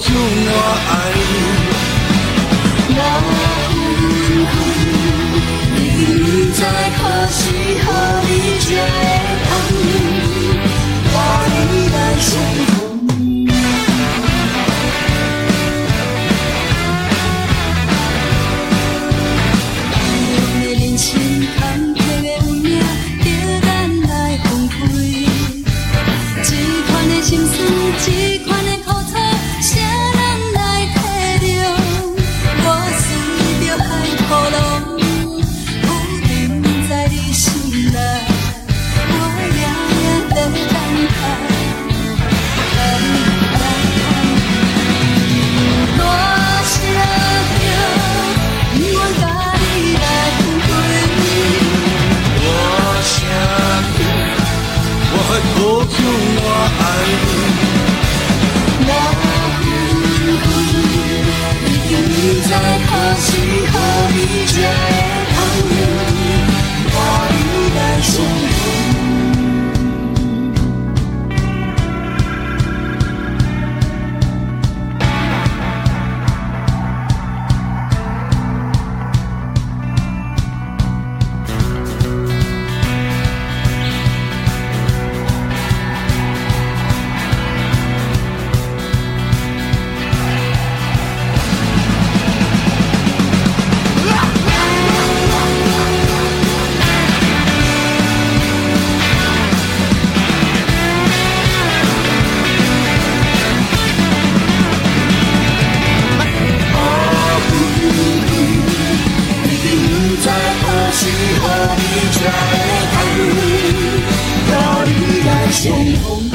就我爱。你我苦苦你不知何时和我一何情何以解大路有你